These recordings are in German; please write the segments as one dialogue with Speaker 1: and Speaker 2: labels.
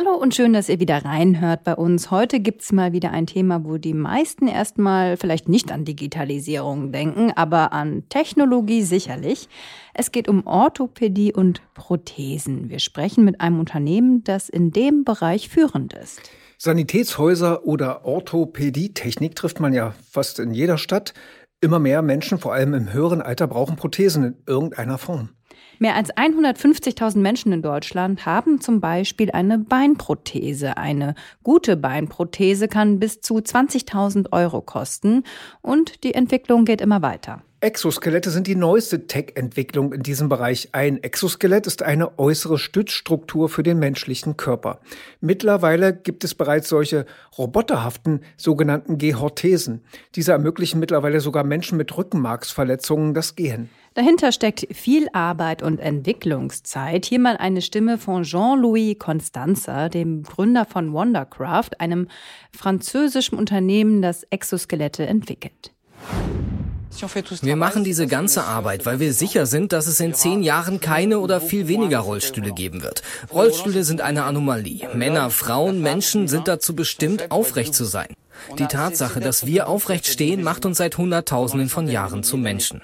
Speaker 1: Hallo und schön, dass ihr wieder reinhört bei uns. Heute gibt's mal wieder ein Thema, wo die meisten erstmal vielleicht nicht an Digitalisierung denken, aber an Technologie sicherlich. Es geht um Orthopädie und Prothesen. Wir sprechen mit einem Unternehmen, das in dem Bereich führend ist.
Speaker 2: Sanitätshäuser oder Orthopädietechnik trifft man ja fast in jeder Stadt. Immer mehr Menschen, vor allem im höheren Alter, brauchen Prothesen in irgendeiner Form.
Speaker 1: Mehr als 150.000 Menschen in Deutschland haben zum Beispiel eine Beinprothese. Eine gute Beinprothese kann bis zu 20.000 Euro kosten und die Entwicklung geht immer weiter.
Speaker 2: Exoskelette sind die neueste Tech-Entwicklung in diesem Bereich. Ein Exoskelett ist eine äußere Stützstruktur für den menschlichen Körper. Mittlerweile gibt es bereits solche roboterhaften sogenannten Gehorthesen. Diese ermöglichen mittlerweile sogar Menschen mit Rückenmarksverletzungen das Gehen.
Speaker 1: Dahinter steckt viel Arbeit und Entwicklungszeit. Hier mal eine Stimme von Jean-Louis Constanza, dem Gründer von Wondercraft, einem französischen Unternehmen, das Exoskelette entwickelt.
Speaker 3: Wir machen diese ganze Arbeit, weil wir sicher sind, dass es in zehn Jahren keine oder viel weniger Rollstühle geben wird. Rollstühle sind eine Anomalie. Männer, Frauen, Menschen sind dazu bestimmt, aufrecht zu sein. Die Tatsache, dass wir aufrecht stehen, macht uns seit Hunderttausenden von Jahren zu Menschen.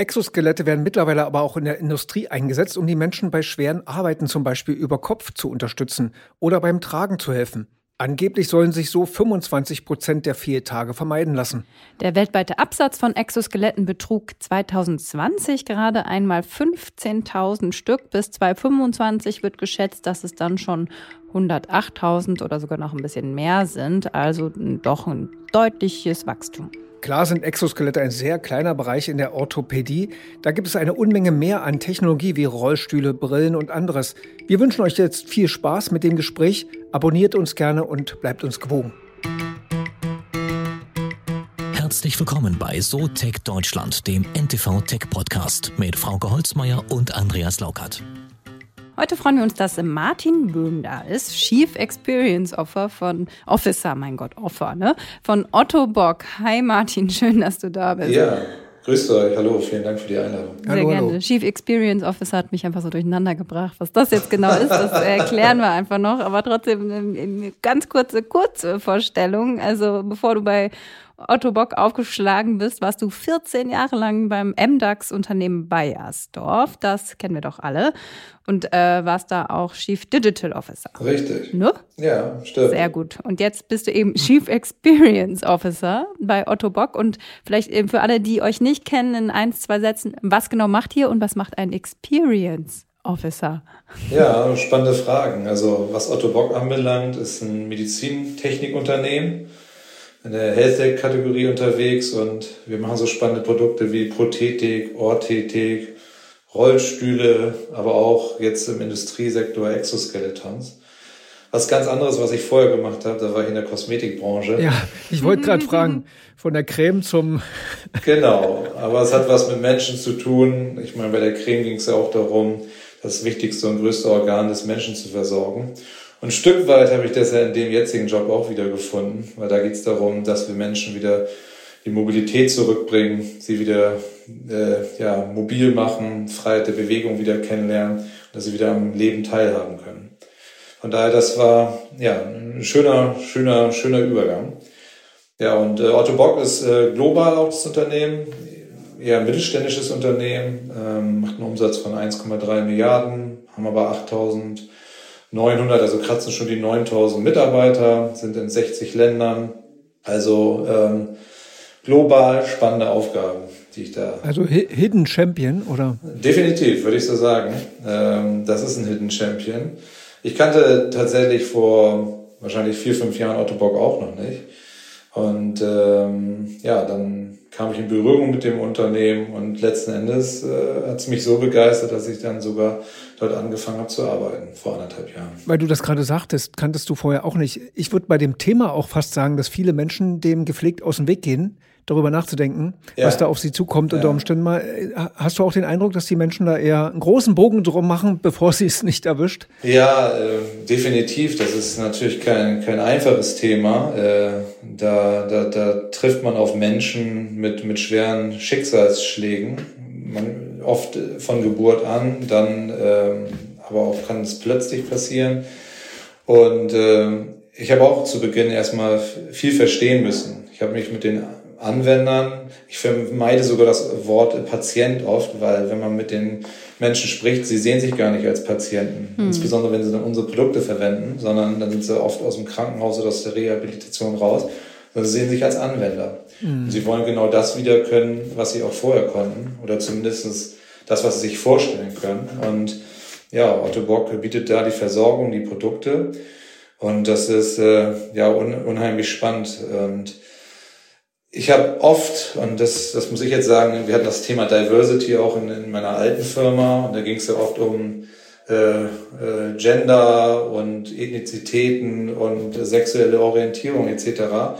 Speaker 2: Exoskelette werden mittlerweile aber auch in der Industrie eingesetzt, um die Menschen bei schweren Arbeiten zum Beispiel über Kopf zu unterstützen oder beim Tragen zu helfen. Angeblich sollen sich so 25 Prozent der Fehltage vermeiden lassen.
Speaker 1: Der weltweite Absatz von Exoskeletten betrug 2020 gerade einmal 15.000 Stück. Bis 2025 wird geschätzt, dass es dann schon 108.000 oder sogar noch ein bisschen mehr sind. Also doch ein deutliches Wachstum.
Speaker 2: Klar sind Exoskelette ein sehr kleiner Bereich in der Orthopädie. Da gibt es eine Unmenge mehr an Technologie wie Rollstühle, Brillen und anderes. Wir wünschen euch jetzt viel Spaß mit dem Gespräch. Abonniert uns gerne und bleibt uns gewogen.
Speaker 4: Herzlich willkommen bei So Tech Deutschland, dem NTV Tech Podcast mit Frauke Holzmeier und Andreas Laukert.
Speaker 1: Heute freuen wir uns, dass Martin Böhm da ist, Chief Experience Officer von Officer, mein Gott, Offer, ne? Von Otto Bock. Hi Martin, schön, dass du da bist.
Speaker 5: Ja, Grüßt euch, hallo, vielen Dank für die Einladung.
Speaker 1: Sehr
Speaker 2: hallo,
Speaker 1: gerne.
Speaker 2: hallo.
Speaker 1: Chief Experience Officer hat mich einfach so durcheinander gebracht. Was das jetzt genau ist, das erklären wir einfach noch. Aber trotzdem eine ganz kurze, kurze Vorstellung. Also bevor du bei Otto Bock aufgeschlagen bist, warst du 14 Jahre lang beim MDAX-Unternehmen Bayersdorf. Das kennen wir doch alle. Und äh, warst da auch Chief Digital Officer.
Speaker 5: Richtig.
Speaker 1: Ne?
Speaker 5: Ja, stimmt.
Speaker 1: Sehr gut. Und jetzt bist du eben Chief Experience Officer bei Otto Bock. Und vielleicht eben für alle, die euch nicht kennen, in ein, zwei Sätzen, was genau macht ihr und was macht ein Experience Officer?
Speaker 5: Ja, spannende Fragen. Also was Otto Bock anbelangt, ist ein Medizintechnikunternehmen in der Health-Tech-Kategorie unterwegs und wir machen so spannende Produkte wie Prothetik, Orthetik, Rollstühle, aber auch jetzt im Industriesektor Exoskeletons. Was ganz anderes, was ich vorher gemacht habe, da war ich in der Kosmetikbranche.
Speaker 2: Ja, ich wollte gerade fragen, von der Creme zum...
Speaker 5: genau, aber es hat was mit Menschen zu tun. Ich meine, bei der Creme ging es ja auch darum, das wichtigste und größte Organ des Menschen zu versorgen. Und ein Stück weit habe ich das ja in dem jetzigen Job auch wieder gefunden, weil da geht es darum, dass wir Menschen wieder die Mobilität zurückbringen, sie wieder äh, ja, mobil machen, Freiheit der Bewegung wieder kennenlernen, dass sie wieder am Leben teilhaben können. Von daher, das war ja ein schöner, schöner, schöner Übergang. Ja, und äh, Otto Bock ist äh, global auch das Unternehmen, eher ein mittelständisches Unternehmen, ähm, macht einen Umsatz von 1,3 Milliarden, haben aber 8000 900, also kratzen schon die 9000 Mitarbeiter, sind in 60 Ländern. Also ähm, global spannende Aufgaben, die ich da.
Speaker 2: Also Hidden Champion, oder?
Speaker 5: Definitiv, würde ich so sagen. Ähm, das ist ein Hidden Champion. Ich kannte tatsächlich vor wahrscheinlich vier, fünf Jahren Otto Bock auch noch nicht. Und ähm, ja, dann kam ich in Berührung mit dem Unternehmen und letzten Endes äh, hat es mich so begeistert, dass ich dann sogar dort angefangen habe zu arbeiten, vor anderthalb Jahren.
Speaker 2: Weil du das gerade sagtest, kanntest du vorher auch nicht. Ich würde bei dem Thema auch fast sagen, dass viele Menschen dem gepflegt aus dem Weg gehen, darüber nachzudenken, ja. was da auf sie zukommt ja. unter Umständen mal. Hast du auch den Eindruck, dass die Menschen da eher einen großen Bogen drum machen, bevor sie es nicht erwischt?
Speaker 5: Ja, äh, definitiv. Das ist natürlich kein, kein einfaches Thema. Äh, da, da, da trifft man auf Menschen mit, mit schweren Schicksalsschlägen. Man, oft von Geburt an, dann ähm, aber auch kann es plötzlich passieren. Und äh, ich habe auch zu Beginn erstmal viel verstehen müssen. Ich habe mich mit den Anwendern, ich vermeide sogar das Wort Patient oft, weil wenn man mit den Menschen spricht, sie sehen sich gar nicht als Patienten, hm. insbesondere wenn sie dann unsere Produkte verwenden, sondern dann sind sie oft aus dem Krankenhaus oder aus der Rehabilitation raus, sondern sie sehen sich als Anwender. Hm. Sie wollen genau das wieder können, was sie auch vorher konnten oder zumindest das, was sie sich vorstellen können. Und ja, Otto Bock bietet da die Versorgung, die Produkte und das ist äh, ja un unheimlich spannend und ich habe oft, und das, das muss ich jetzt sagen, wir hatten das Thema Diversity auch in, in meiner alten Firma und da ging es ja oft um äh, äh, Gender und Ethnizitäten und sexuelle Orientierung etc.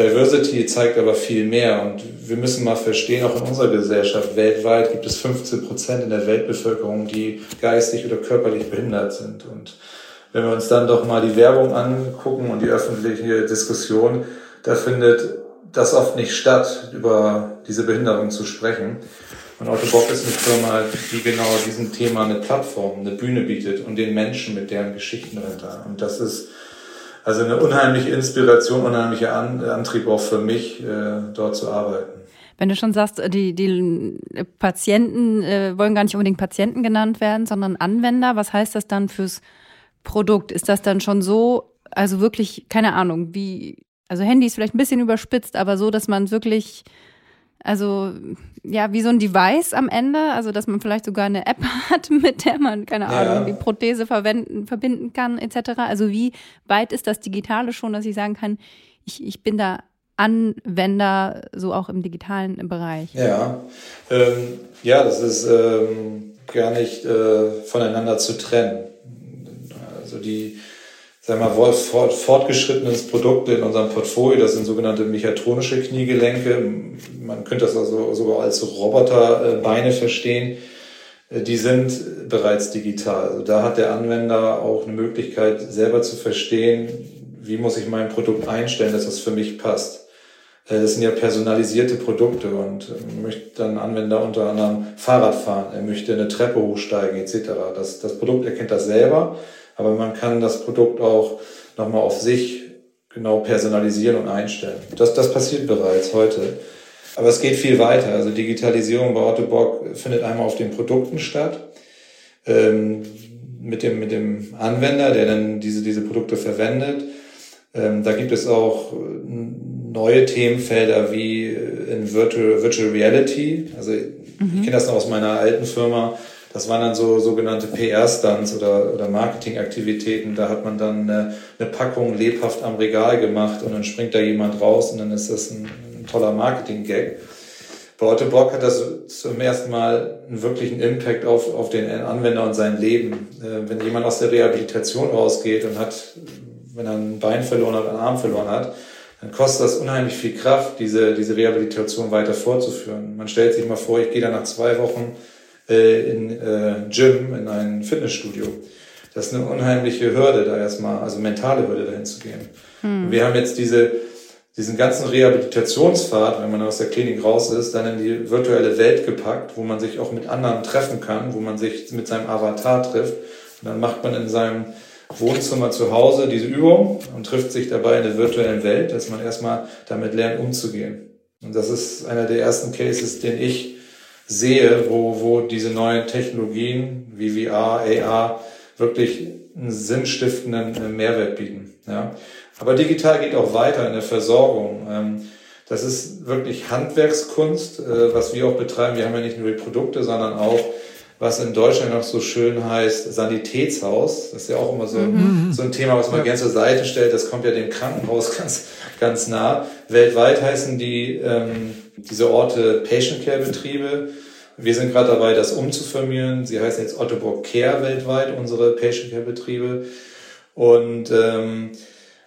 Speaker 5: Diversity zeigt aber viel mehr und wir müssen mal verstehen, auch in unserer Gesellschaft weltweit gibt es 15 Prozent in der Weltbevölkerung, die geistig oder körperlich behindert sind. Und wenn wir uns dann doch mal die Werbung angucken und die öffentliche Diskussion, da findet das oft nicht statt, über diese Behinderung zu sprechen. Und Otto Bock ist eine Firma, die genau diesem Thema eine Plattform, eine Bühne bietet und den Menschen mit deren Geschichten dahinter. Und das ist also eine unheimliche Inspiration, unheimlicher Antrieb auch für mich, äh, dort zu arbeiten.
Speaker 1: Wenn du schon sagst, die, die Patienten äh, wollen gar nicht unbedingt Patienten genannt werden, sondern Anwender, was heißt das dann fürs Produkt? Ist das dann schon so, also wirklich, keine Ahnung, wie also Handy ist vielleicht ein bisschen überspitzt, aber so, dass man wirklich, also ja, wie so ein Device am Ende, also dass man vielleicht sogar eine App hat, mit der man, keine Ahnung, die Prothese verwenden, verbinden kann, etc. Also wie weit ist das Digitale schon, dass ich sagen kann, ich, ich bin da Anwender, so auch im digitalen Bereich?
Speaker 5: Ja, ähm, ja, das ist ähm, gar nicht äh, voneinander zu trennen. Also die sagen wir mal, fort, fortgeschrittenes Produkt in unserem Portfolio. Das sind sogenannte mechatronische Kniegelenke. Man könnte das also sogar als Roboterbeine verstehen. Die sind bereits digital. Also da hat der Anwender auch eine Möglichkeit, selber zu verstehen, wie muss ich mein Produkt einstellen, dass das für mich passt. Das sind ja personalisierte Produkte und möchte dann Anwender unter anderem Fahrrad fahren, er möchte eine Treppe hochsteigen etc. Das, das Produkt erkennt das selber aber man kann das Produkt auch nochmal auf sich genau personalisieren und einstellen. Das, das passiert bereits heute. Aber es geht viel weiter. Also Digitalisierung bei Ottobock findet einmal auf den Produkten statt. Ähm, mit dem, mit dem Anwender, der dann diese, diese Produkte verwendet. Ähm, da gibt es auch neue Themenfelder wie in Virtual, Virtual Reality. Also mhm. ich kenne das noch aus meiner alten Firma. Das waren dann so sogenannte PR-Stunts oder, oder Marketingaktivitäten. Da hat man dann eine, eine, Packung lebhaft am Regal gemacht und dann springt da jemand raus und dann ist das ein, ein toller Marketing-Gag. Bei Otto Bock hat das zum ersten Mal einen wirklichen Impact auf, auf den Anwender und sein Leben. Äh, wenn jemand aus der Rehabilitation rausgeht und hat, wenn er ein Bein verloren hat, einen Arm verloren hat, dann kostet das unheimlich viel Kraft, diese, diese Rehabilitation weiter fortzuführen. Man stellt sich mal vor, ich gehe da nach zwei Wochen äh, in äh, Gym, in ein Fitnessstudio. Das ist eine unheimliche Hürde, da erstmal, also mentale Hürde dahin zu gehen. Hm. wir haben jetzt diese, diesen ganzen Rehabilitationspfad, wenn man aus der Klinik raus ist, dann in die virtuelle Welt gepackt, wo man sich auch mit anderen treffen kann, wo man sich mit seinem Avatar trifft. Und dann macht man in seinem Wohnzimmer zu Hause diese Übung und trifft sich dabei in der virtuellen Welt, dass man erstmal damit lernt, umzugehen. Und das ist einer der ersten Cases, den ich sehe, wo, wo diese neuen Technologien wie VR, AR wirklich einen sinnstiftenden Mehrwert bieten. Ja. Aber digital geht auch weiter in der Versorgung. Ähm, das ist wirklich Handwerkskunst, äh, was wir auch betreiben. Wir haben ja nicht nur die Produkte, sondern auch, was in Deutschland noch so schön heißt, Sanitätshaus. Das ist ja auch immer so, mhm. so ein Thema, was man ja. gerne zur Seite stellt. Das kommt ja dem Krankenhaus ganz, ganz nah. Weltweit heißen die ähm, diese Orte Patient Care Betriebe. Wir sind gerade dabei, das umzufirmieren. Sie heißen jetzt Ottobock Care weltweit, unsere Patient Care Betriebe. Und ähm,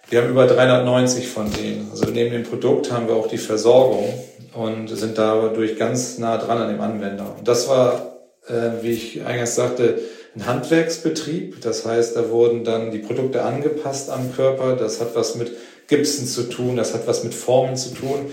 Speaker 5: wir haben über 390 von denen. Also neben dem Produkt haben wir auch die Versorgung und sind dadurch ganz nah dran an dem Anwender. Und das war, äh, wie ich eingangs sagte, ein Handwerksbetrieb. Das heißt, da wurden dann die Produkte angepasst am Körper. Das hat was mit Gipsen zu tun, das hat was mit Formen zu tun.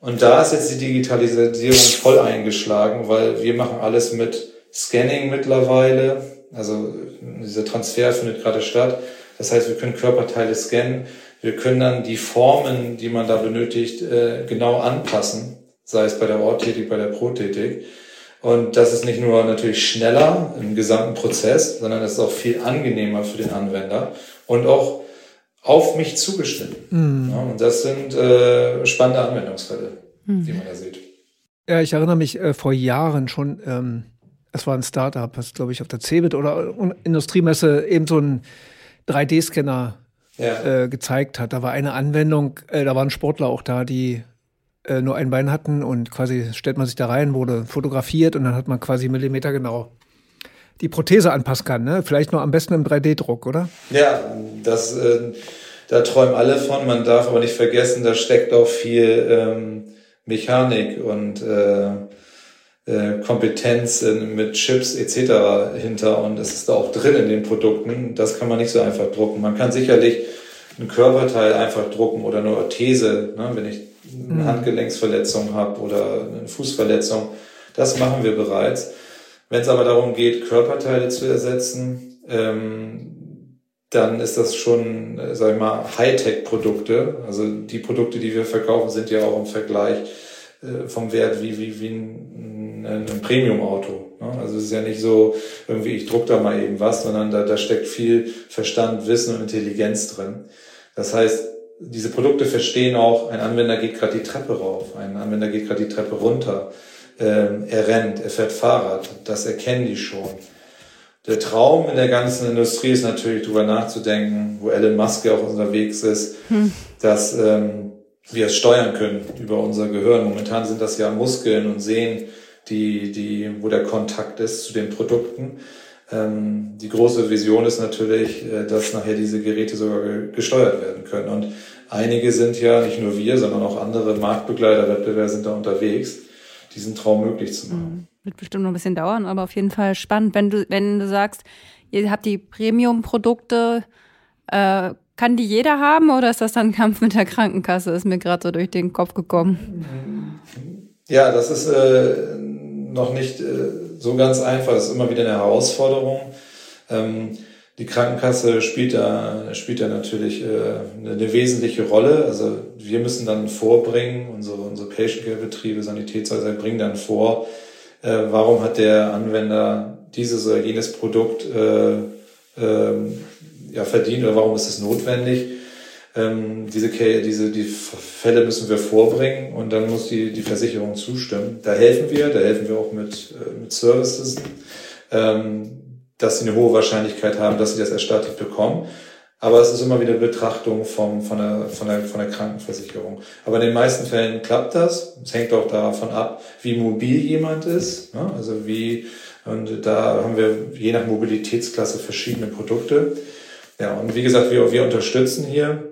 Speaker 5: Und da ist jetzt die Digitalisierung voll eingeschlagen, weil wir machen alles mit Scanning mittlerweile. Also dieser Transfer findet gerade statt. Das heißt, wir können Körperteile scannen. Wir können dann die Formen, die man da benötigt, äh, genau anpassen, sei es bei der Orttätig, bei der Prothetik. Und das ist nicht nur natürlich schneller im gesamten Prozess, sondern es ist auch viel angenehmer für den Anwender und auch auf mich zugeschnitten. Mhm. Ja, und das sind äh, spannende Anwendungsfälle, mhm. die man da sieht.
Speaker 2: Ja, ich erinnere mich äh, vor Jahren schon, ähm, es war ein Startup, das glaube ich auf der CeBIT oder Industriemesse eben so ein 3D-Scanner ja. äh, gezeigt hat. Da war eine Anwendung, äh, da waren Sportler auch da, die äh, nur ein Bein hatten und quasi stellt man sich da rein, wurde fotografiert und dann hat man quasi millimetergenau die Prothese anpassen kann. Ne? Vielleicht nur am besten im 3D-Druck, oder?
Speaker 5: Ja, das, äh, da träumen alle von. Man darf aber nicht vergessen, da steckt auch viel ähm, Mechanik und äh, äh, Kompetenz mit Chips etc. hinter und es ist da auch drin in den Produkten. Das kann man nicht so einfach drucken. Man kann sicherlich ein Körperteil einfach drucken oder eine Orthese, ne, wenn ich eine mhm. Handgelenksverletzung habe oder eine Fußverletzung. Das machen wir bereits. Wenn es aber darum geht, Körperteile zu ersetzen, ähm, dann ist das schon, äh, sag ich mal, Hightech-Produkte. Also die Produkte, die wir verkaufen, sind ja auch im Vergleich äh, vom Wert wie, wie, wie ein, ein Premium-Auto. Ne? Also es ist ja nicht so, irgendwie ich druck da mal eben was, sondern da, da steckt viel Verstand, Wissen und Intelligenz drin. Das heißt, diese Produkte verstehen auch, ein Anwender geht gerade die Treppe rauf, ein Anwender geht gerade die Treppe runter, ähm, er rennt, er fährt Fahrrad, das erkennen die schon. Der Traum in der ganzen Industrie ist natürlich darüber nachzudenken, wo Elon Musk ja auch unterwegs ist, hm. dass ähm, wir es steuern können über unser Gehirn. Momentan sind das ja Muskeln und Sehen, die, die, wo der Kontakt ist zu den Produkten. Ähm, die große Vision ist natürlich, äh, dass nachher diese Geräte sogar gesteuert werden können. Und einige sind ja, nicht nur wir, sondern auch andere Marktbegleiter, Wettbewerber sind da unterwegs, diesen Traum möglich zu machen. Mhm.
Speaker 1: Wird bestimmt noch ein bisschen dauern, aber auf jeden Fall spannend. Wenn du, wenn du sagst, ihr habt die Premium-Produkte, äh, kann die jeder haben oder ist das dann ein Kampf mit der Krankenkasse? Ist mir gerade so durch den Kopf gekommen.
Speaker 5: Ja, das ist äh, noch nicht äh, so ganz einfach. Das ist immer wieder eine Herausforderung. Ähm, die Krankenkasse spielt da, spielt da natürlich äh, eine, eine, wesentliche Rolle. Also wir müssen dann vorbringen, unsere, unsere Patient Care Betriebe, Sanitätshäuser bringen dann vor, äh, warum hat der Anwender dieses oder jenes Produkt äh, äh, ja, verdient oder warum ist es notwendig. Ähm, diese, diese die Fälle müssen wir vorbringen und dann muss die, die Versicherung zustimmen. Da helfen wir, da helfen wir auch mit, äh, mit Services, ähm, dass sie eine hohe Wahrscheinlichkeit haben, dass sie das erstattet bekommen. Aber es ist immer wieder Betrachtung vom, von, der, von, der, von der Krankenversicherung. Aber in den meisten Fällen klappt das. Es hängt auch davon ab, wie mobil jemand ist. Ne? Also wie, und da haben wir je nach Mobilitätsklasse verschiedene Produkte. Ja, und wie gesagt, wir, wir unterstützen hier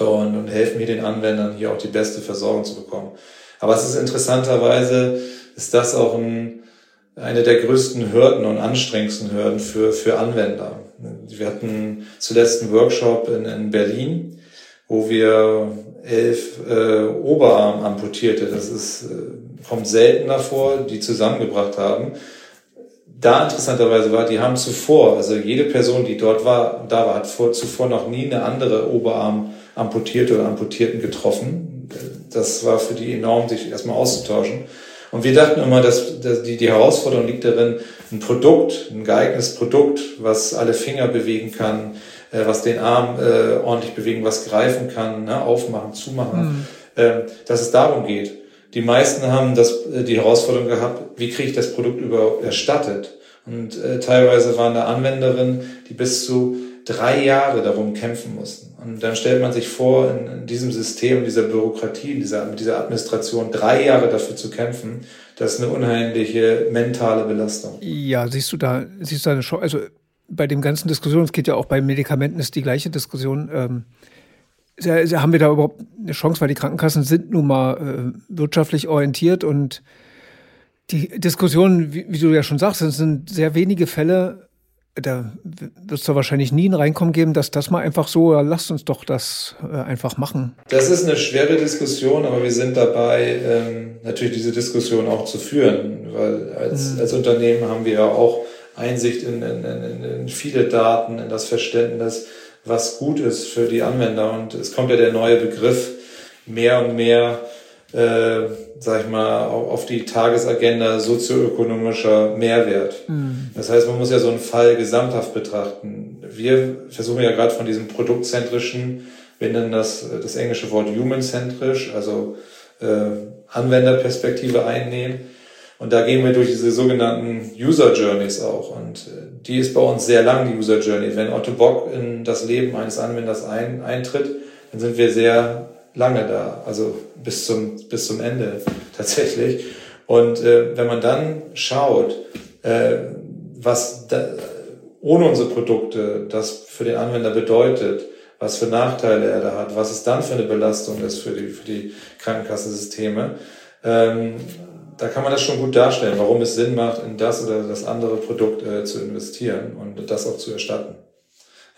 Speaker 5: und, und helfen hier den Anwendern, hier auch die beste Versorgung zu bekommen. Aber es ist interessanterweise, ist das auch ein, eine der größten Hürden und anstrengendsten Hürden für, für Anwender. Wir hatten zuletzt einen Workshop in, in Berlin, wo wir elf äh, Oberarm amputierte, das ist, äh, kommt seltener vor, die zusammengebracht haben da interessanterweise war, die haben zuvor, also jede Person, die dort war, da war, hat vor, zuvor noch nie eine andere Oberarm amputierte oder Amputierten getroffen. Das war für die enorm, sich erstmal auszutauschen. Und wir dachten immer, dass, dass die, die Herausforderung liegt darin, ein Produkt, ein geeignetes Produkt, was alle Finger bewegen kann, äh, was den Arm äh, ordentlich bewegen, was greifen kann, ne, aufmachen, zumachen, mhm. äh, dass es darum geht. Die meisten haben das, äh, die Herausforderung gehabt, wie kriege ich das Produkt überhaupt erstattet? Und äh, teilweise waren da Anwenderinnen, die bis zu drei Jahre darum kämpfen mussten. Und dann stellt man sich vor, in, in diesem System, dieser Bürokratie, dieser, mit dieser Administration drei Jahre dafür zu kämpfen, das ist eine unheimliche mentale Belastung.
Speaker 2: Ja, siehst du da, siehst du da eine Chance? Also bei dem ganzen Diskussion, es geht ja auch bei Medikamenten, ist die gleiche Diskussion. Ähm, haben wir da überhaupt eine Chance, weil die Krankenkassen sind nun mal äh, wirtschaftlich orientiert und die Diskussion, wie, wie, du ja schon sagst, sind sehr wenige Fälle, da wird es da wahrscheinlich nie ein Reinkommen geben, dass das mal einfach so, lasst uns doch das äh, einfach machen.
Speaker 5: Das ist eine schwere Diskussion, aber wir sind dabei, ähm, natürlich diese Diskussion auch zu führen, weil als, mhm. als Unternehmen haben wir ja auch Einsicht in, in, in, in viele Daten, in das Verständnis, was gut ist für die Anwender. Und es kommt ja der neue Begriff mehr und mehr, äh, sag ich mal, auf die Tagesagenda sozioökonomischer Mehrwert. Mhm. Das heißt, man muss ja so einen Fall gesamthaft betrachten. Wir versuchen ja gerade von diesem produktzentrischen, wir nennen das das englische Wort human-zentrisch, also äh, Anwenderperspektive einnehmen. Und da gehen wir durch diese sogenannten User Journeys auch. Und äh, die ist bei uns sehr lang, die User Journey. Wenn Otto Bock in das Leben eines Anwenders ein, eintritt, dann sind wir sehr lange da, also bis zum, bis zum Ende tatsächlich. Und äh, wenn man dann schaut, äh, was da, ohne unsere Produkte das für den Anwender bedeutet, was für Nachteile er da hat, was es dann für eine Belastung ist für die, für die Krankenkassensysteme, ähm, da kann man das schon gut darstellen, warum es Sinn macht, in das oder das andere Produkt äh, zu investieren und das auch zu erstatten.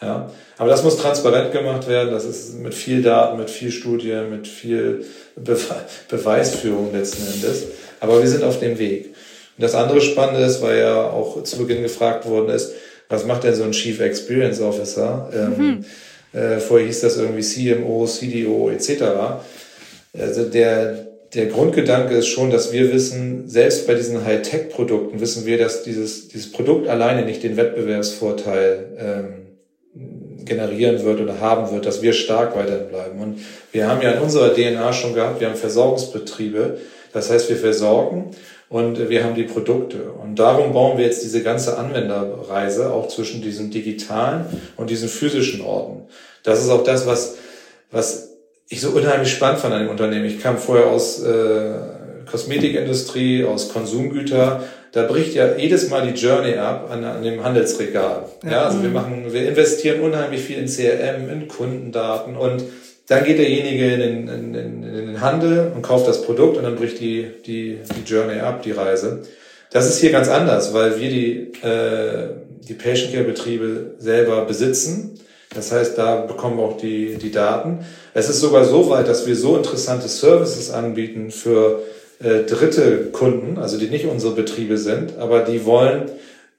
Speaker 5: Ja, aber das muss transparent gemacht werden. Das ist mit viel Daten, mit viel Studien, mit viel Be Beweisführung letzten Endes. Aber wir sind auf dem Weg. Und das andere Spannende ist, weil ja auch zu Beginn gefragt worden ist, was macht denn so ein Chief Experience Officer? Ähm, mhm. äh, vorher hieß das irgendwie CMO, CDO etc. Also der, der Grundgedanke ist schon, dass wir wissen, selbst bei diesen Hightech-Produkten wissen wir, dass dieses, dieses Produkt alleine nicht den Wettbewerbsvorteil ähm, generieren wird oder haben wird, dass wir stark weiterhin bleiben. Und wir haben ja in unserer DNA schon gehabt, wir haben Versorgungsbetriebe, das heißt, wir versorgen und wir haben die Produkte. Und darum bauen wir jetzt diese ganze Anwenderreise auch zwischen diesen digitalen und diesen physischen Orten. Das ist auch das, was, was ich so unheimlich spannend fand an dem Unternehmen. Ich kam vorher aus äh, Kosmetikindustrie, aus Konsumgüter da bricht ja jedes Mal die Journey ab an, an dem Handelsregal. Ja, ja also wir machen, wir investieren unheimlich viel in CRM, in Kundendaten und dann geht derjenige in den, in, in, in den Handel und kauft das Produkt und dann bricht die, die, die Journey ab, die Reise. Das ist hier ganz anders, weil wir die, äh, die Patient Care Betriebe selber besitzen. Das heißt, da bekommen wir auch die, die Daten. Es ist sogar so weit, dass wir so interessante Services anbieten für äh, dritte Kunden, also die nicht unsere Betriebe sind, aber die wollen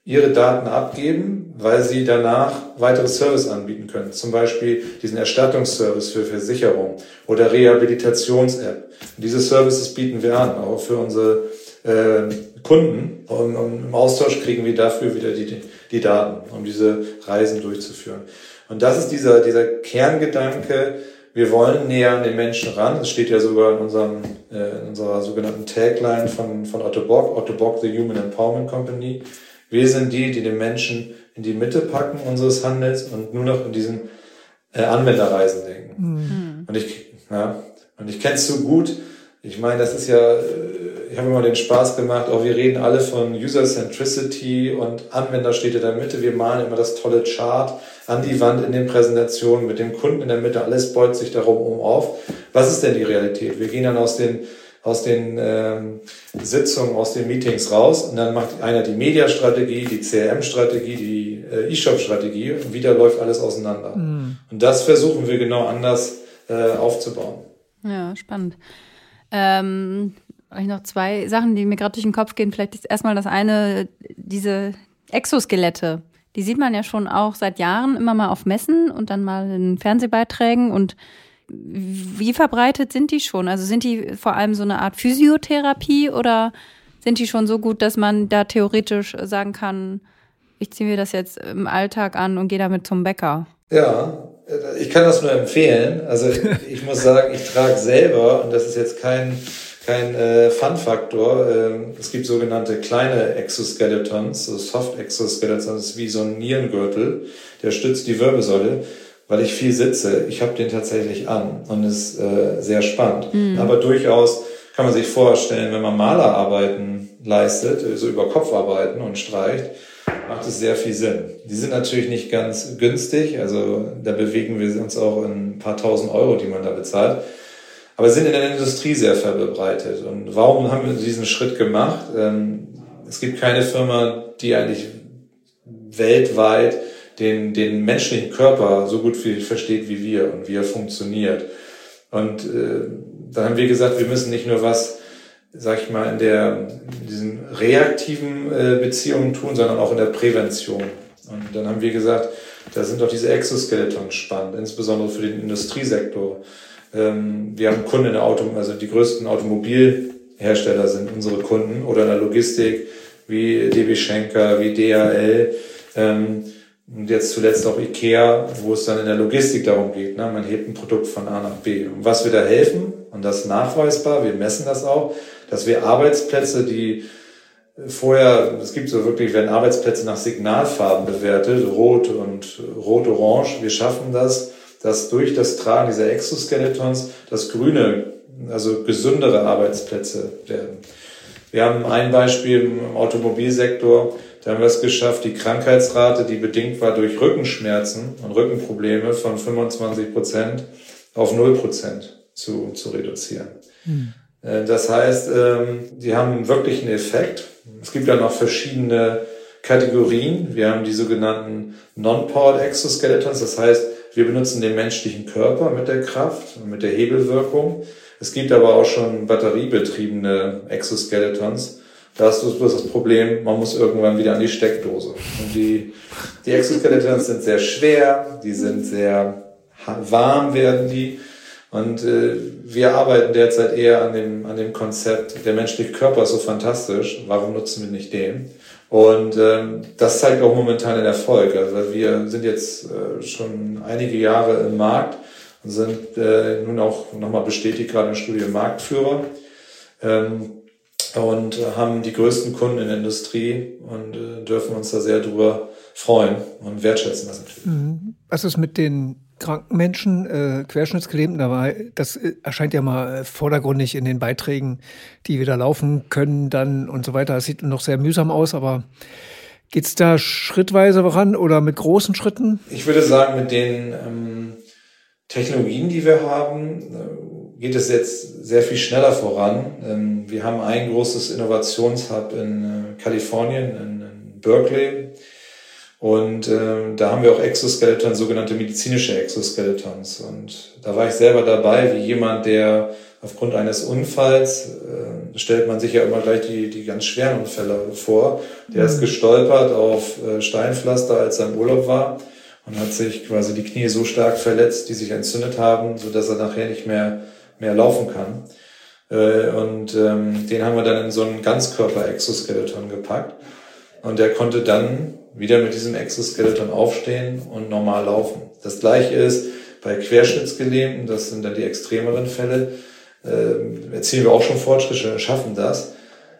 Speaker 5: ihre Daten abgeben, weil sie danach weitere Service anbieten können. Zum Beispiel diesen Erstattungsservice für Versicherung oder Rehabilitations-App. Diese Services bieten wir an, auch für unsere äh, Kunden. Und, und, im Austausch kriegen wir dafür wieder die, die Daten, um diese Reisen durchzuführen. Und das ist dieser, dieser Kerngedanke, wir wollen näher an den Menschen ran. Es steht ja sogar in, unserem, in unserer sogenannten Tagline von, von Otto Bock, Otto Bock, the Human Empowerment Company. Wir sind die, die den Menschen in die Mitte packen unseres Handels und nur noch in diesen äh, Anwenderreisen denken. Mhm. Und ich, ja, und ich kenne es so gut. Ich meine, das ist ja, äh, ich habe immer den Spaß gemacht, auch wir reden alle von User Centricity und Anwender steht in der Mitte. Wir malen immer das tolle Chart an die Wand in den Präsentationen mit dem Kunden in der Mitte, alles beugt sich darum um auf. Was ist denn die Realität? Wir gehen dann aus den aus den ähm, Sitzungen, aus den Meetings raus und dann macht einer die Mediastrategie, die CRM-Strategie, die äh, E-Shop-Strategie und wieder läuft alles auseinander. Mhm. Und das versuchen wir genau anders äh, aufzubauen.
Speaker 1: Ja, spannend. Ähm, ich noch zwei Sachen, die mir gerade durch den Kopf gehen. Vielleicht ist erstmal das eine, diese Exoskelette. Die sieht man ja schon auch seit Jahren immer mal auf Messen und dann mal in Fernsehbeiträgen. Und wie verbreitet sind die schon? Also sind die vor allem so eine Art Physiotherapie oder sind die schon so gut, dass man da theoretisch sagen kann, ich ziehe mir das jetzt im Alltag an und gehe damit zum Bäcker?
Speaker 5: Ja, ich kann das nur empfehlen. Also ich muss sagen, ich trage selber, und das ist jetzt kein kein äh, Fun-Faktor. Ähm, es gibt sogenannte kleine Exoskeletons, so Soft-Exoskeletons, wie so ein Nierengürtel, der stützt die Wirbelsäule, weil ich viel sitze. Ich habe den tatsächlich an und ist äh, sehr spannend. Mhm. Aber durchaus kann man sich vorstellen, wenn man Malerarbeiten leistet, so über Kopfarbeiten und streicht, macht es sehr viel Sinn. Die sind natürlich nicht ganz günstig, also da bewegen wir uns auch in ein paar tausend Euro, die man da bezahlt aber sind in der Industrie sehr verbreitet. Und warum haben wir diesen Schritt gemacht? Ähm, es gibt keine Firma, die eigentlich weltweit den, den menschlichen Körper so gut versteht wie wir und wie er funktioniert. Und äh, da haben wir gesagt, wir müssen nicht nur was sag ich mal, in der in diesen reaktiven äh, Beziehungen tun, sondern auch in der Prävention. Und dann haben wir gesagt, da sind doch diese Exoskeletons spannend, insbesondere für den Industriesektor. Ähm, wir haben Kunden in der Auto, also die größten Automobilhersteller sind unsere Kunden oder in der Logistik wie DB Schenker, wie DHL. Ähm, und jetzt zuletzt auch IKEA, wo es dann in der Logistik darum geht. Ne? Man hebt ein Produkt von A nach B. Und was wir da helfen, und das nachweisbar, wir messen das auch, dass wir Arbeitsplätze, die vorher, es gibt so wirklich, werden Arbeitsplätze nach Signalfarben bewertet, rot und rot-orange. Wir schaffen das, dass durch das Tragen dieser Exoskeletons das grüne, also gesündere Arbeitsplätze werden. Wir haben ein Beispiel im Automobilsektor, da haben wir es geschafft, die Krankheitsrate, die bedingt war durch Rückenschmerzen und Rückenprobleme von 25 Prozent auf 0 Prozent zu, zu reduzieren. Hm. Das heißt, ähm, die haben wirklich einen Effekt. Es gibt dann auch verschiedene Kategorien. Wir haben die sogenannten Non-Powered Exoskeletons. Das heißt, wir benutzen den menschlichen Körper mit der Kraft mit der Hebelwirkung. Es gibt aber auch schon batteriebetriebene Exoskeletons. Da du bloß das Problem, man muss irgendwann wieder an die Steckdose. Und die, die Exoskeletons sind sehr schwer, die sind sehr warm werden die. Und äh, wir arbeiten derzeit eher an dem, an dem Konzept, der menschliche Körper ist so fantastisch, warum nutzen wir nicht den? Und ähm, das zeigt auch momentan den Erfolg. Also wir sind jetzt äh, schon einige Jahre im Markt und sind äh, nun auch nochmal bestätigt gerade in der Studie Marktführer ähm, und haben die größten Kunden in der Industrie und äh, dürfen uns da sehr drüber freuen und wertschätzen das natürlich.
Speaker 2: Mhm. Was ist mit den kranken Menschen, äh, Querschnittsgelähmten dabei? Das äh, erscheint ja mal vordergründig in den Beiträgen, die wieder laufen können dann und so weiter. Das sieht noch sehr mühsam aus, aber geht's da schrittweise voran oder mit großen Schritten?
Speaker 5: Ich würde sagen, mit den ähm, Technologien, die wir haben, äh, geht es jetzt sehr viel schneller voran. Ähm, wir haben ein großes Innovationshub in äh, Kalifornien, in, in Berkeley. Und äh, da haben wir auch Exoskeletons, sogenannte medizinische Exoskeletons. Und da war ich selber dabei, wie jemand, der aufgrund eines Unfalls, äh, stellt man sich ja immer gleich die, die ganz schweren Unfälle vor, der ist mhm. gestolpert auf äh, Steinpflaster, als er im Urlaub war und hat sich quasi die Knie so stark verletzt, die sich entzündet haben, so dass er nachher nicht mehr, mehr laufen kann. Äh, und ähm, den haben wir dann in so einen Ganzkörper-Exoskeleton gepackt. Und der konnte dann wieder mit diesem Exoskeleton aufstehen und normal laufen. Das gleiche ist bei Querschnittsgelähmten, das sind dann die extremeren Fälle, äh, erzielen wir auch schon Fortschritte, schaffen das.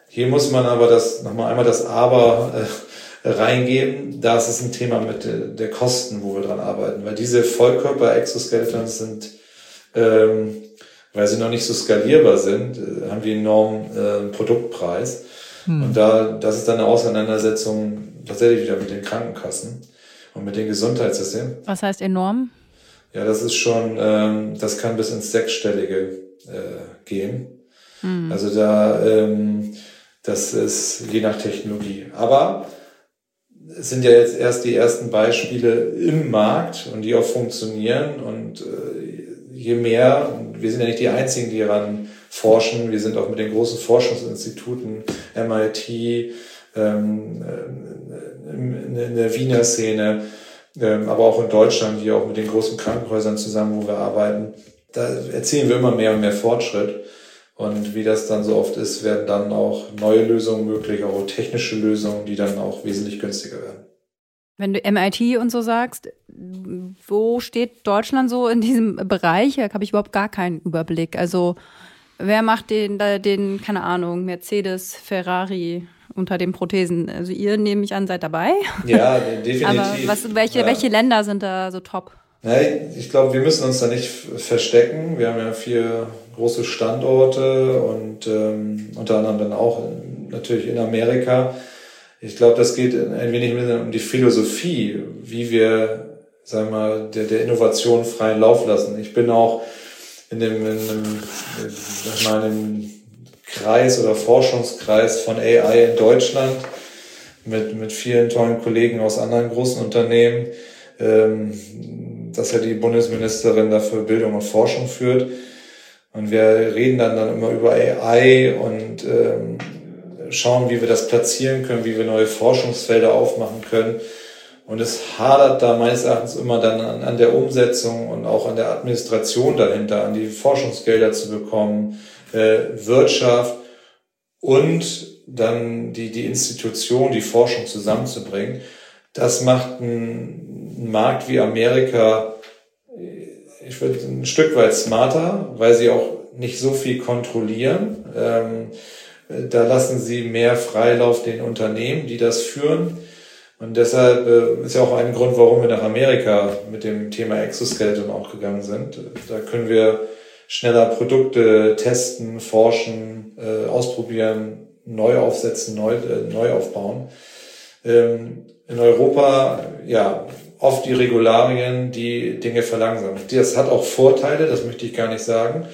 Speaker 5: Hier muss man aber das nochmal einmal das Aber äh, reingeben. Da ist es ein Thema mit äh, der Kosten, wo wir dran arbeiten, weil diese Vollkörper-Exoskeletons sind, ähm, weil sie noch nicht so skalierbar sind, äh, haben die enormen äh, Produktpreis. Hm. Und da, das ist dann eine Auseinandersetzung tatsächlich wieder mit den Krankenkassen und mit den Gesundheitssystemen.
Speaker 1: Was heißt enorm?
Speaker 5: Ja, das ist schon, ähm, das kann bis ins Sechsstellige äh, gehen. Hm. Also da, ähm, das ist je nach Technologie. Aber es sind ja jetzt erst die ersten Beispiele im Markt und die auch funktionieren und äh, je mehr, wir sind ja nicht die einzigen, die daran forschen, wir sind auch mit den großen Forschungsinstituten, MIT, ähm, äh, in der Wiener Szene, ähm, aber auch in Deutschland, hier auch mit den großen Krankenhäusern zusammen, wo wir arbeiten. Da erzielen wir immer mehr und mehr Fortschritt. Und wie das dann so oft ist, werden dann auch neue Lösungen möglich, auch technische Lösungen, die dann auch wesentlich günstiger werden.
Speaker 1: Wenn du MIT und so sagst, wo steht Deutschland so in diesem Bereich? Da habe ich überhaupt gar keinen Überblick. Also wer macht den, den, keine Ahnung, Mercedes, Ferrari, unter den Prothesen. Also ihr nehme ich an, seid dabei.
Speaker 5: Ja, definitiv.
Speaker 1: Aber was, welche, ja. welche Länder sind da so top?
Speaker 5: Nein, ich glaube, wir müssen uns da nicht verstecken. Wir haben ja vier große Standorte und ähm, unter anderem dann auch natürlich in Amerika. Ich glaube, das geht ein wenig um die Philosophie, wie wir, sagen wir mal, der, der Innovation freien Lauf lassen. Ich bin auch in dem, in dem, sag mal, in dem Kreis oder Forschungskreis von AI in Deutschland mit, mit vielen tollen Kollegen aus anderen großen Unternehmen, ähm, dass ja die Bundesministerin dafür Bildung und Forschung führt. Und wir reden dann, dann immer über AI und ähm, schauen, wie wir das platzieren können, wie wir neue Forschungsfelder aufmachen können. Und es hadert da meines Erachtens immer dann an, an, der Umsetzung und auch an der Administration dahinter, an die Forschungsgelder zu bekommen, äh, Wirtschaft und dann die, die Institution, die Forschung zusammenzubringen. Das macht einen Markt wie Amerika, ich würde ein Stück weit smarter, weil sie auch nicht so viel kontrollieren. Ähm, da lassen sie mehr Freilauf den Unternehmen, die das führen. Und deshalb äh, ist ja auch ein Grund, warum wir nach Amerika mit dem Thema Exoskeleton auch gegangen sind. Da können wir schneller Produkte testen, forschen, äh, ausprobieren, neu aufsetzen, neu, äh, neu aufbauen. Ähm, in Europa, ja, oft die Regularien, die Dinge verlangsamen. Das hat auch Vorteile, das möchte ich gar nicht sagen.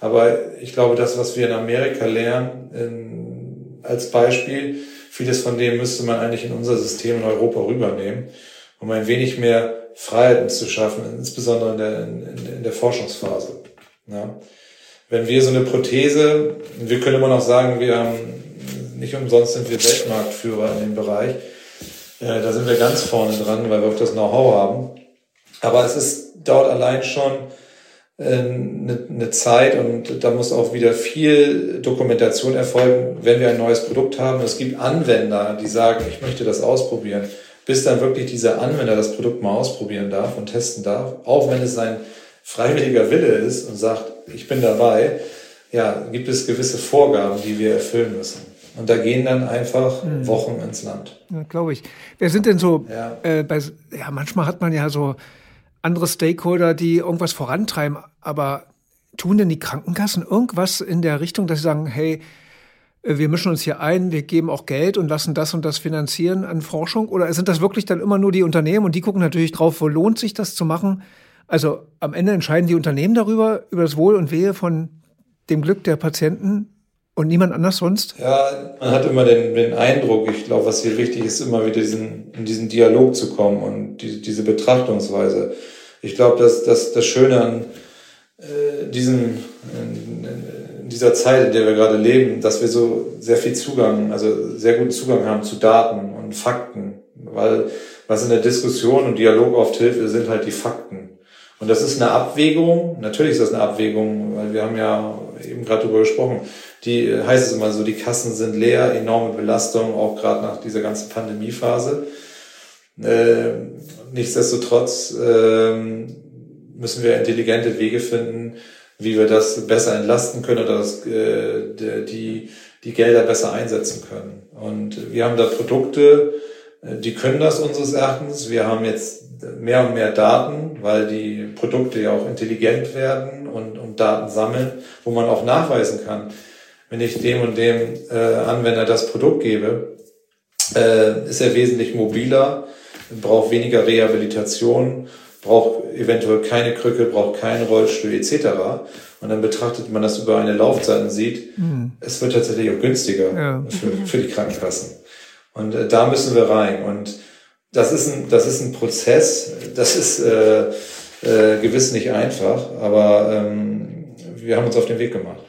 Speaker 5: Aber ich glaube, das, was wir in Amerika lernen, in, als Beispiel, vieles von dem müsste man eigentlich in unser System in Europa rübernehmen, um ein wenig mehr Freiheiten zu schaffen, insbesondere in der, in, in der Forschungsphase. Ja. Wenn wir so eine Prothese, wir können immer noch sagen, wir haben, nicht umsonst sind wir Weltmarktführer in dem Bereich, äh, da sind wir ganz vorne dran, weil wir auch das Know-how haben. Aber es ist, dauert allein schon eine, eine Zeit und da muss auch wieder viel Dokumentation erfolgen, wenn wir ein neues Produkt haben. Es gibt Anwender, die sagen, ich möchte das ausprobieren, bis dann wirklich dieser Anwender das Produkt mal ausprobieren darf und testen darf, auch wenn es sein freiwilliger Wille ist und sagt, ich bin dabei, ja, gibt es gewisse Vorgaben, die wir erfüllen müssen. Und da gehen dann einfach mhm. Wochen ins Land.
Speaker 2: Ja, glaube ich. Wer sind denn so, ja. Äh, bei, ja, manchmal hat man ja so andere Stakeholder, die irgendwas vorantreiben. Aber tun denn die Krankenkassen irgendwas in der Richtung, dass sie sagen, hey, äh, wir mischen uns hier ein, wir geben auch Geld und lassen das und das finanzieren an Forschung? Oder sind das wirklich dann immer nur die Unternehmen und die gucken natürlich drauf, wo lohnt sich das zu machen? Also am Ende entscheiden die Unternehmen darüber, über das Wohl und Wehe von dem Glück der Patienten und niemand anders sonst?
Speaker 5: Ja, man hat immer den, den Eindruck, ich glaube, was hier wichtig ist, immer wieder diesen, in diesen Dialog zu kommen und die, diese Betrachtungsweise. Ich glaube, dass, dass das Schöne an äh, diesem, in, in dieser Zeit, in der wir gerade leben, dass wir so sehr viel Zugang, also sehr guten Zugang haben zu Daten und Fakten, weil was in der Diskussion und Dialog oft hilft, sind halt die Fakten. Und das ist eine Abwägung, natürlich ist das eine Abwägung, weil wir haben ja eben gerade darüber gesprochen, die heißt es immer so, die Kassen sind leer, enorme Belastung, auch gerade nach dieser ganzen Pandemiephase. Äh, nichtsdestotrotz äh, müssen wir intelligente Wege finden, wie wir das besser entlasten können oder das, äh, die, die Gelder besser einsetzen können. Und wir haben da Produkte, die können das unseres Erachtens. Wir haben jetzt mehr und mehr Daten, weil die Produkte ja auch intelligent werden und, und Daten sammeln, wo man auch nachweisen kann, wenn ich dem und dem äh, Anwender das Produkt gebe, äh, ist er wesentlich mobiler, braucht weniger Rehabilitation, braucht eventuell keine Krücke, braucht keinen Rollstuhl etc. Und dann betrachtet man das über eine Laufzeit und sieht, mhm. es wird tatsächlich auch günstiger ja. für, für die Krankenkassen. Und äh, da müssen wir rein. Und das ist ein, das ist ein Prozess, das ist äh, äh, gewiss nicht einfach, aber ähm, wir haben uns auf den Weg gemacht.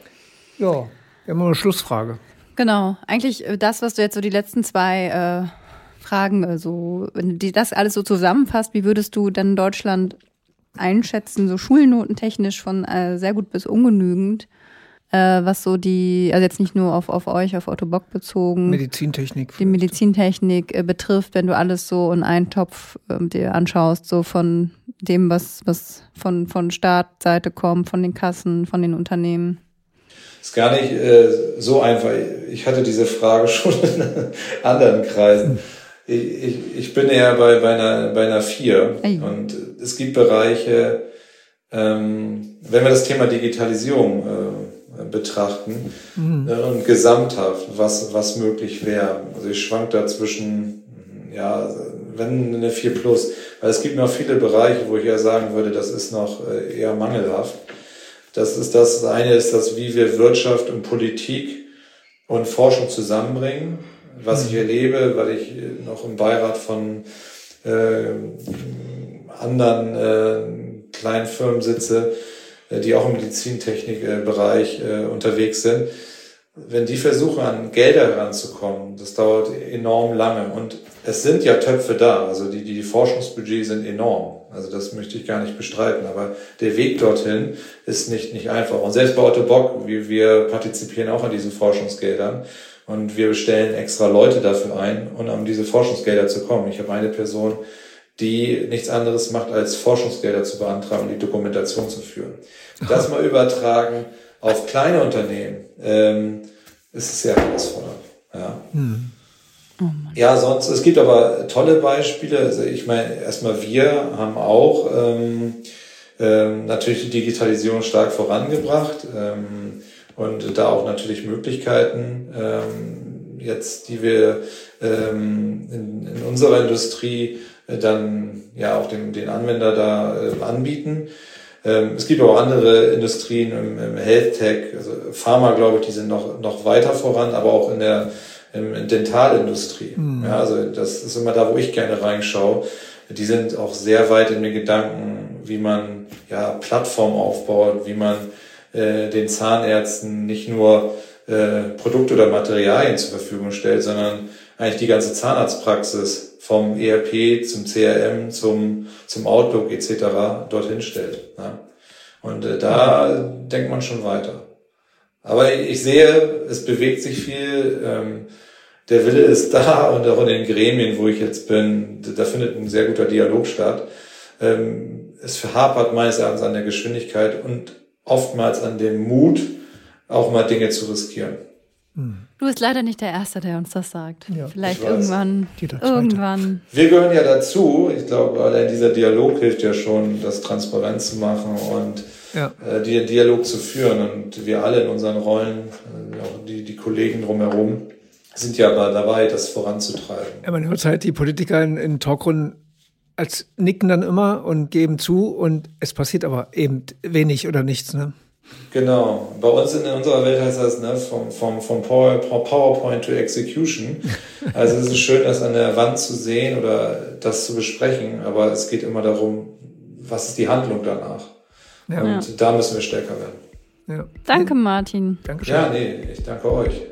Speaker 2: Ja, wir haben noch eine Schlussfrage.
Speaker 1: Genau, eigentlich äh, das, was du jetzt so die letzten zwei äh, Fragen, also wenn du das alles so zusammenfasst, wie würdest du denn Deutschland einschätzen, so schulnotentechnisch von äh, sehr gut bis ungenügend? Äh, was so die, also jetzt nicht nur auf, auf euch, auf Otto Bock bezogen.
Speaker 2: Medizintechnik.
Speaker 1: Die Medizintechnik äh, betrifft, wenn du alles so in einen Topf äh, dir anschaust, so von dem, was, was von, von Startseite kommt, von den Kassen, von den Unternehmen.
Speaker 5: Ist gar nicht äh, so einfach. Ich hatte diese Frage schon in anderen Kreisen. Ich, ich, ich bin eher bei, bei, einer, bei einer vier. Hey. Und es gibt Bereiche, ähm, wenn wir das Thema Digitalisierung äh, betrachten mhm. äh, und gesamthaft, was, was möglich wäre. Also ich schwank da zwischen, ja, wenn eine 4 plus, weil es gibt noch viele Bereiche, wo ich ja sagen würde, das ist noch äh, eher mangelhaft. Das ist das, das eine ist das, wie wir Wirtschaft und Politik und Forschung zusammenbringen. Was mhm. ich erlebe, weil ich noch im Beirat von äh, anderen äh, kleinen Firmen sitze, die auch im Medizintechnikbereich äh, unterwegs sind, wenn die versuchen, an Gelder heranzukommen, das dauert enorm lange. Und es sind ja Töpfe da, also die, die, die Forschungsbudgets sind enorm. Also das möchte ich gar nicht bestreiten. Aber der Weg dorthin ist nicht, nicht einfach. Und selbst bei Otto Bock, wir, wir partizipieren auch an diesen Forschungsgeldern. Und wir stellen extra Leute dafür ein, um an diese Forschungsgelder zu kommen. Ich habe eine Person, die nichts anderes macht, als Forschungsgelder zu beantragen und die Dokumentation zu führen. Das mal übertragen auf kleine Unternehmen ähm, ist es sehr herausfordernd. Ja. Hm. Oh ja, sonst, es gibt aber tolle Beispiele. Also ich meine, erstmal wir haben auch ähm, ähm, natürlich die Digitalisierung stark vorangebracht ähm, und da auch natürlich Möglichkeiten ähm, jetzt, die wir ähm, in, in unserer Industrie dann ja auch den, den Anwender da äh, anbieten. Ähm, es gibt auch andere Industrien im, im Health Tech, also Pharma, glaube ich, die sind noch, noch weiter voran, aber auch in der in Dentalindustrie. Mhm. Ja, also das ist immer da, wo ich gerne reinschaue. Die sind auch sehr weit in den Gedanken, wie man ja Plattform aufbaut, wie man äh, den Zahnärzten nicht nur äh, Produkte oder Materialien zur Verfügung stellt, sondern eigentlich die ganze Zahnarztpraxis vom ERP zum CRM zum, zum Outlook etc. dorthin stellt. Ja. Und äh, da denkt man schon weiter. Aber ich sehe, es bewegt sich viel. Ähm, der Wille ist da und auch in den Gremien, wo ich jetzt bin, da findet ein sehr guter Dialog statt. Ähm, es verhapert meines Erachtens an der Geschwindigkeit und oftmals an dem Mut, auch mal Dinge zu riskieren.
Speaker 1: Du bist leider nicht der Erste, der uns das sagt. Ja, Vielleicht irgendwann. Irgendwann.
Speaker 5: Wir gehören ja dazu. Ich glaube, allein dieser Dialog hilft ja schon, das transparent zu machen und ja. äh, den Dialog zu führen. Und wir alle in unseren Rollen, äh, auch die, die Kollegen drumherum, sind ja aber dabei, das voranzutreiben.
Speaker 2: Ja, man hört halt die Politiker in, in Talkrunden als nicken dann immer und geben zu und es passiert aber eben wenig oder nichts. Ne?
Speaker 5: Genau. Bei uns in unserer Welt heißt das ne, vom, vom, vom PowerPoint to Execution. Also es ist schön, das an der Wand zu sehen oder das zu besprechen, aber es geht immer darum, was ist die Handlung danach. Ja. Und ja. da müssen wir stärker werden.
Speaker 1: Ja. Danke, Martin.
Speaker 5: Dankeschön. Ja, nee, ich danke euch.